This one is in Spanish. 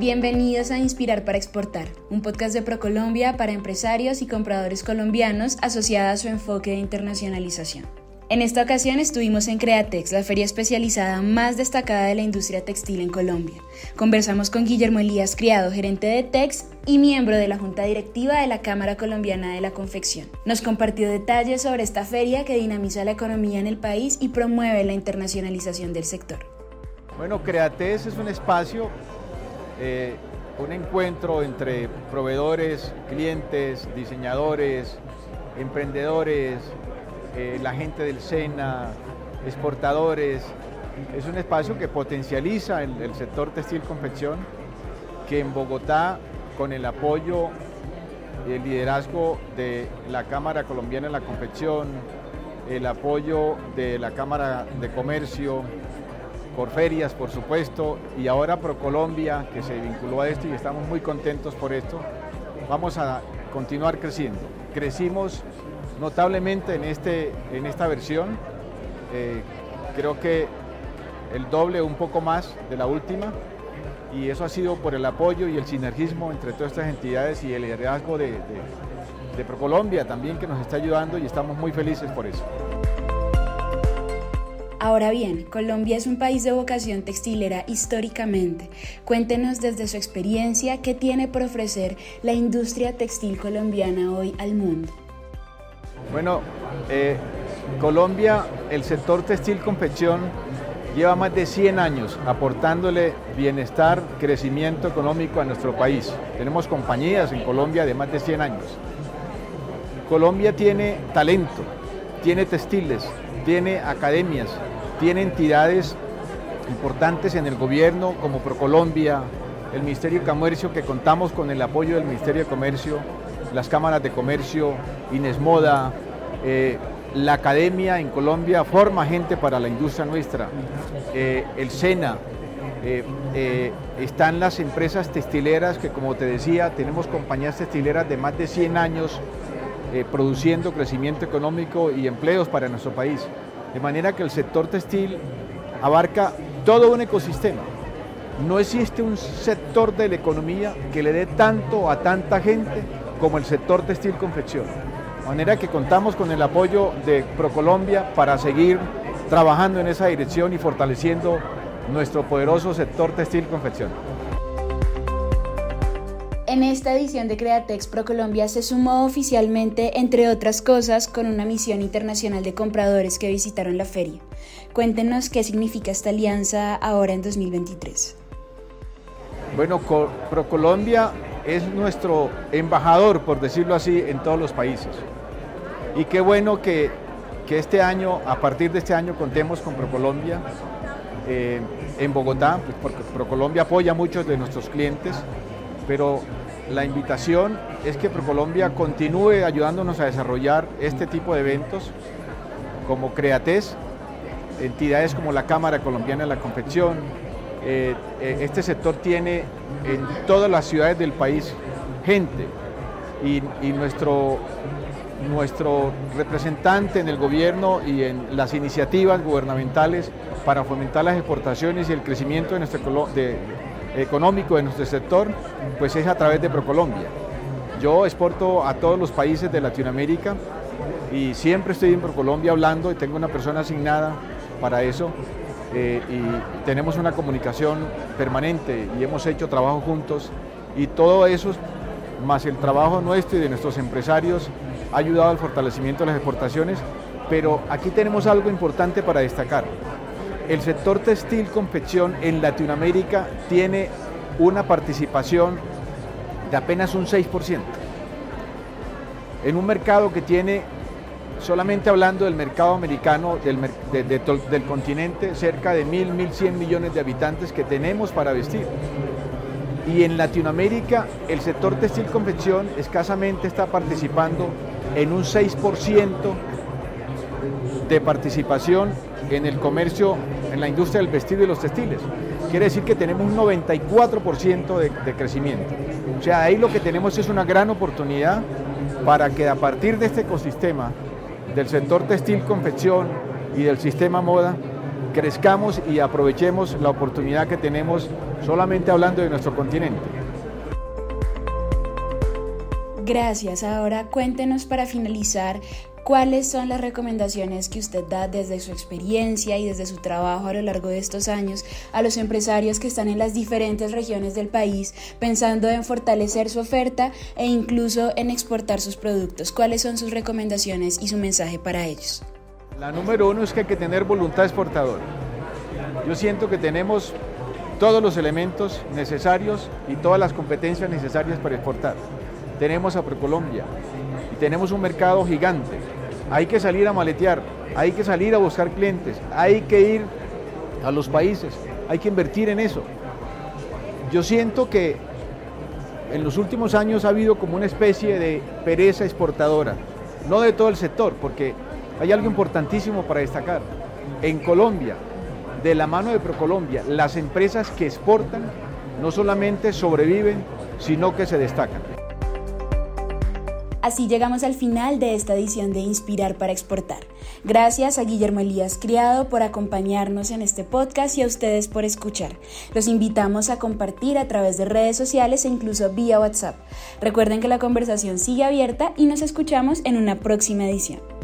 Bienvenidos a Inspirar para Exportar, un podcast de ProColombia para empresarios y compradores colombianos asociada a su enfoque de internacionalización. En esta ocasión estuvimos en Createx, la feria especializada más destacada de la industria textil en Colombia. Conversamos con Guillermo Elías Criado, gerente de Tex y miembro de la Junta Directiva de la Cámara Colombiana de la Confección. Nos compartió detalles sobre esta feria que dinamiza la economía en el país y promueve la internacionalización del sector. Bueno, Createx es un espacio, eh, un encuentro entre proveedores, clientes, diseñadores, emprendedores, eh, la gente del SENA, exportadores. Es un espacio que potencializa el, sector textil confección, que en Bogotá, con el apoyo y el liderazgo de la Cámara Colombiana de la Confección, el apoyo de la Cámara de Comercio, por ferias, por supuesto, y ahora ProColombia, que se vinculó a esto y estamos muy contentos por esto, vamos a continuar creciendo. Crecimos notablemente en, este, en esta versión. Eh, creo que el doble, un poco más de la última, y eso ha sido por el apoyo y el sinergismo entre todas estas entidades y el liderazgo de, de ProColombia también que nos está ayudando y estamos muy felices por eso. Ahora bien, Colombia es un país de vocación textilera históricamente. Cuéntenos desde su experiencia qué tiene por ofrecer la industria textil colombiana hoy al mundo. Bueno, eh, Colombia, el sector textil confección lleva más de 100 años aportándole bienestar, crecimiento económico a nuestro país. Tenemos compañías en Colombia de más de 100 años. Colombia tiene talento, tiene textiles, tiene academias, tiene entidades importantes en el gobierno como Procolombia, el Ministerio de Comercio, que contamos con el apoyo del Ministerio de Comercio, las cámaras de comercio, Inesmoda, eh, la academia en Colombia forma gente para la industria nuestra, eh, el SENA, eh, están las empresas textileras que como te decía, tenemos compañías textileras de más de 100 años produciendo crecimiento económico y empleos para nuestro país. De manera que el sector textil abarca todo un ecosistema. No existe un sector de la economía que le dé tanto a tanta gente como el sector textil confección. De manera que contamos con el apoyo de ProColombia para seguir trabajando en esa dirección y fortaleciendo nuestro poderoso sector textil confección. En esta edición de Createx ProColombia se sumó oficialmente, entre otras cosas, con una misión internacional de compradores que visitaron la feria. Cuéntenos qué significa esta alianza ahora en 2023. Bueno, ProColombia es nuestro embajador, por decirlo así, en todos los países. Y qué bueno que, este año, a partir de este año, contemos con ProColombia eh, en Bogotá, pues, porque ProColombia apoya a muchos de nuestros clientes, pero la invitación es que ProColombia continúe ayudándonos a desarrollar este tipo de eventos como Creates, entidades como la Cámara Colombiana de la Confección, eh, eh, este sector tiene en todas las ciudades del país gente y, nuestro, nuestro representante en el gobierno y en las iniciativas gubernamentales para fomentar las exportaciones y el crecimiento de nuestro, económico de nuestro sector, pues es a través de ProColombia. Yo exporto a todos los países de Latinoamérica y siempre estoy en ProColombia hablando y tengo una persona asignada para eso eh, y tenemos una comunicación permanente y hemos hecho trabajo juntos y todo eso, más el trabajo nuestro y de nuestros empresarios, ha ayudado al fortalecimiento de las exportaciones, pero aquí tenemos algo importante para destacar. El sector textil confección en Latinoamérica tiene una participación de apenas un 6%. En un mercado que tiene solamente hablando del mercado americano del, continente, cerca de mil, mil cien millones de habitantes que tenemos para vestir. Y en Latinoamérica el sector textil confección escasamente está participando en un 6% de participación en el comercio, en la industria del vestido y los textiles. Quiere decir que tenemos un 94% de, de crecimiento. O sea, ahí lo que tenemos es una gran oportunidad para que a partir de este ecosistema del sector textil confección y del sistema moda crezcamos y aprovechemos la oportunidad que tenemos solamente hablando de nuestro continente. Gracias. Ahora cuéntenos para finalizar cuáles son las recomendaciones que usted da desde su experiencia y desde su trabajo a lo largo de estos años a los empresarios que están en las diferentes regiones del país pensando en fortalecer su oferta e incluso en exportar sus productos. ¿Cuáles son sus recomendaciones y su mensaje para ellos? La número uno es que hay que tener voluntad exportadora. Yo siento que tenemos todos los elementos necesarios y todas las competencias necesarias para exportar tenemos a Precolombia y tenemos un mercado gigante. Hay que salir a maletear, hay que salir a buscar clientes, hay que ir a los países, hay que invertir en eso. Yo siento que en los últimos años ha habido como una especie de pereza exportadora, no de todo el sector, porque hay algo importantísimo para destacar. En Colombia, de la mano de Procolombia, las empresas que exportan no solamente sobreviven, sino que se destacan. Así llegamos al final de esta edición de Inspirar para Exportar. Gracias a Guillermo Elías Criado por acompañarnos en este podcast y a ustedes por escuchar. Los invitamos a compartir a través de redes sociales e incluso vía WhatsApp. Recuerden que la conversación sigue abierta y nos escuchamos en una próxima edición.